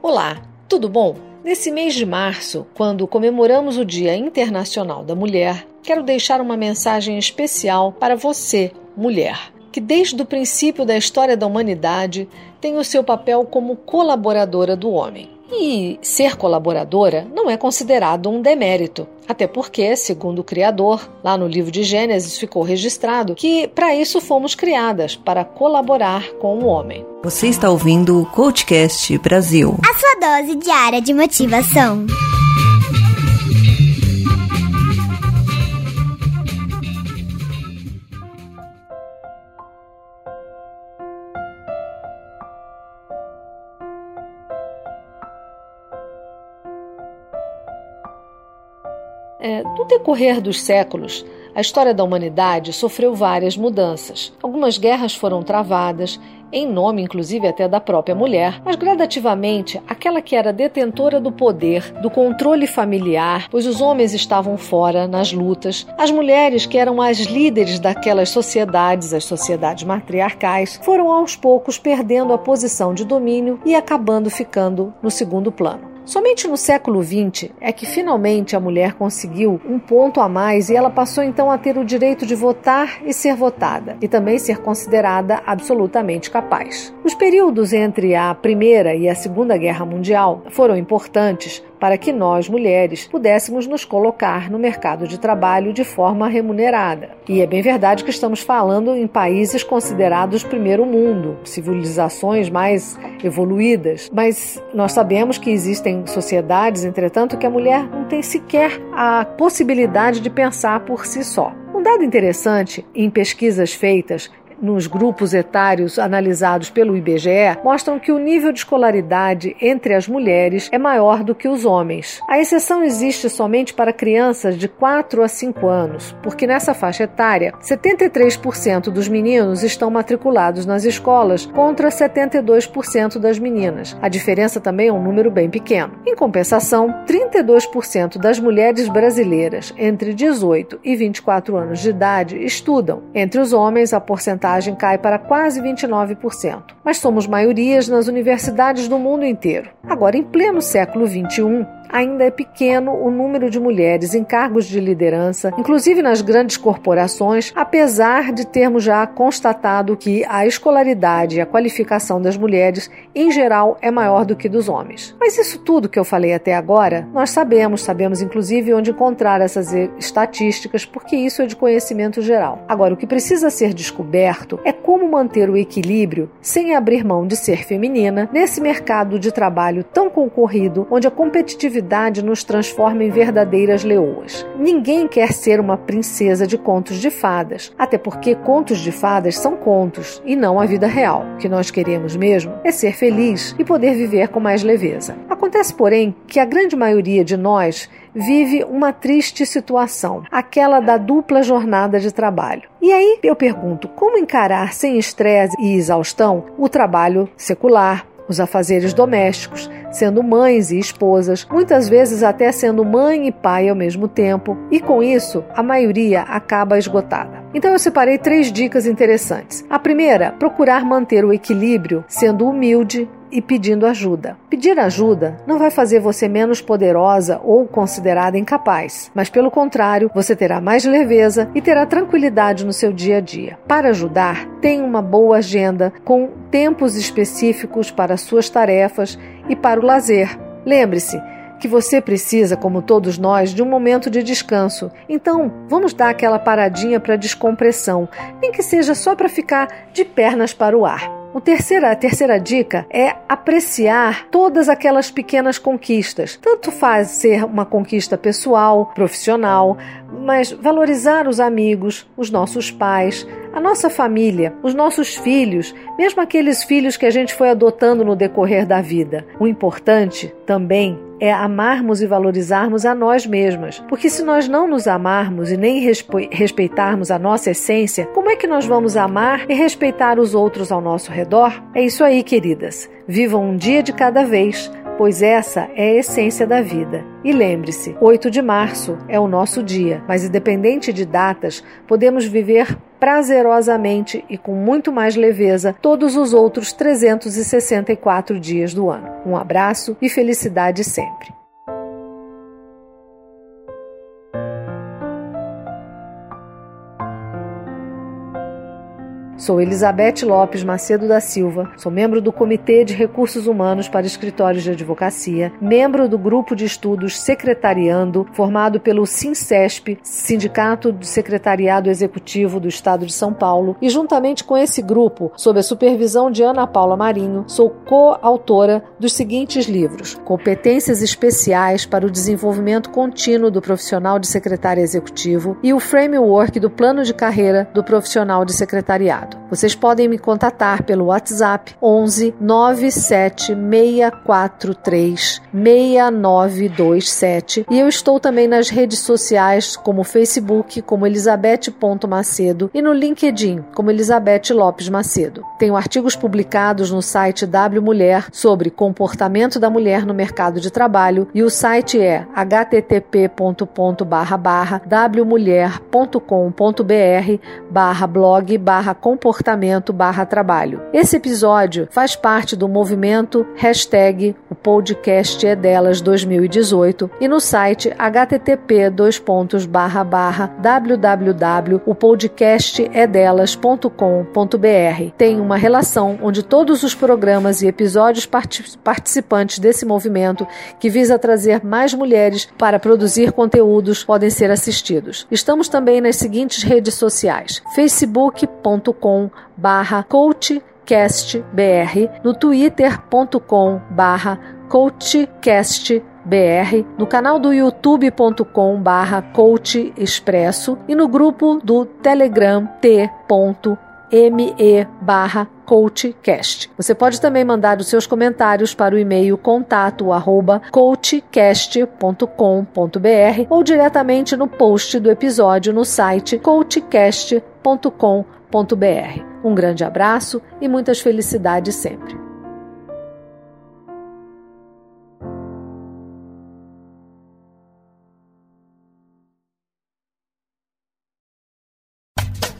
Olá, tudo bom? Nesse mês de março, quando comemoramos o Dia Internacional da Mulher, quero deixar uma mensagem especial para você, mulher, que desde o princípio da história da humanidade tem o seu papel como colaboradora do homem. E ser colaboradora não é considerado um demérito, até porque, segundo o Criador, lá no livro de Gênesis ficou registrado que para isso fomos criadas, para colaborar com o homem. Você está ouvindo o Coachcast Brasil a sua dose diária de motivação. É, no decorrer dos séculos, a história da humanidade sofreu várias mudanças. Algumas guerras foram travadas, em nome inclusive até da própria mulher, mas gradativamente aquela que era detentora do poder, do controle familiar, pois os homens estavam fora nas lutas, as mulheres que eram as líderes daquelas sociedades, as sociedades matriarcais, foram aos poucos perdendo a posição de domínio e acabando ficando no segundo plano. Somente no século XX é que finalmente a mulher conseguiu um ponto a mais e ela passou então a ter o direito de votar e ser votada, e também ser considerada absolutamente capaz. Os períodos entre a Primeira e a Segunda Guerra Mundial foram importantes para que nós, mulheres, pudéssemos nos colocar no mercado de trabalho de forma remunerada. E é bem verdade que estamos falando em países considerados primeiro mundo, civilizações mais evoluídas, mas nós sabemos que existem sociedades, entretanto, que a mulher não tem sequer a possibilidade de pensar por si só. Um dado interessante em pesquisas feitas nos grupos etários analisados pelo IBGE mostram que o nível de escolaridade entre as mulheres é maior do que os homens. A exceção existe somente para crianças de 4 a 5 anos, porque nessa faixa etária, 73% dos meninos estão matriculados nas escolas contra 72% das meninas. A diferença também é um número bem pequeno. Em compensação, 32% das mulheres brasileiras entre 18 e 24 anos de idade estudam. Entre os homens, a porcentagem porcentagem cai para quase 29%, mas somos maiorias nas universidades do mundo inteiro. Agora, em pleno século XXI, ainda é pequeno o número de mulheres em cargos de liderança, inclusive nas grandes corporações, apesar de termos já constatado que a escolaridade e a qualificação das mulheres, em geral, é maior do que dos homens. Mas isso tudo que eu falei até agora, nós sabemos, sabemos inclusive onde encontrar essas estatísticas, porque isso é de conhecimento geral. Agora, o que precisa ser descoberto é como manter o equilíbrio sem abrir mão de ser feminina nesse mercado de trabalho tão concorrido, onde a competitividade nos transforma em verdadeiras leoas. Ninguém quer ser uma princesa de contos de fadas, até porque contos de fadas são contos e não a vida real. O que nós queremos mesmo é ser feliz e poder viver com mais leveza. Acontece, porém, que a grande maioria de nós vive uma triste situação, aquela da dupla jornada de trabalho. E aí eu pergunto: como encarar sem estresse e exaustão o trabalho secular, os afazeres domésticos, sendo mães e esposas, muitas vezes até sendo mãe e pai ao mesmo tempo, e com isso a maioria acaba esgotada. Então eu separei três dicas interessantes. A primeira, procurar manter o equilíbrio, sendo humilde, e pedindo ajuda. Pedir ajuda não vai fazer você menos poderosa ou considerada incapaz, mas pelo contrário, você terá mais leveza e terá tranquilidade no seu dia a dia. Para ajudar, tenha uma boa agenda com tempos específicos para suas tarefas e para o lazer. Lembre-se, que você precisa, como todos nós, de um momento de descanso. Então, vamos dar aquela paradinha para descompressão, nem que seja só para ficar de pernas para o ar. O terceira, a terceira dica é apreciar todas aquelas pequenas conquistas. Tanto faz ser uma conquista pessoal, profissional, mas valorizar os amigos, os nossos pais, a nossa família, os nossos filhos, mesmo aqueles filhos que a gente foi adotando no decorrer da vida. O importante também é amarmos e valorizarmos a nós mesmas. Porque se nós não nos amarmos e nem respeitarmos a nossa essência, como é que nós vamos amar e respeitar os outros ao nosso redor? É isso aí, queridas. Vivam um dia de cada vez, pois essa é a essência da vida. E lembre-se, 8 de março é o nosso dia, mas independente de datas, podemos viver prazerosamente e com muito mais leveza todos os outros 364 dias do ano. Um abraço e felicidade sempre. Sou Elizabeth Lopes Macedo da Silva, sou membro do Comitê de Recursos Humanos para Escritórios de Advocacia, membro do Grupo de Estudos Secretariando, formado pelo SINCESP, Sindicato de Secretariado Executivo do Estado de São Paulo, e juntamente com esse grupo, sob a supervisão de Ana Paula Marinho, sou coautora dos seguintes livros: Competências Especiais para o Desenvolvimento Contínuo do Profissional de Secretário Executivo e o Framework do Plano de Carreira do Profissional de Secretariado. Vocês podem me contatar pelo WhatsApp 11 97 643 6927 e eu estou também nas redes sociais como Facebook como Elizabeth.macedo e no LinkedIn como Elizabeth Lopes Macedo. Tenho artigos publicados no site W Mulher sobre comportamento da mulher no mercado de trabalho e o site é http.wmulher.com.br barra blog barra comportamento barra trabalho. Esse episódio faz parte do movimento hashtag o podcast é delas 2018 e no site http www.opodcastedelas.com.br tem uma relação onde todos os programas e episódios participantes desse movimento que visa trazer mais mulheres para produzir conteúdos podem ser assistidos. Estamos também nas seguintes redes sociais: facebook.com facebook.com barra coachcastbr, no twitter.com barra coachcastbr, no canal do youtube.com barra coachexpresso e no grupo do telegram t.me barra coachcast. Você pode também mandar os seus comentários para o e-mail contato arroba coachcast.com.br ou diretamente no post do episódio no site coachcast.com.br um grande abraço e muitas felicidades sempre.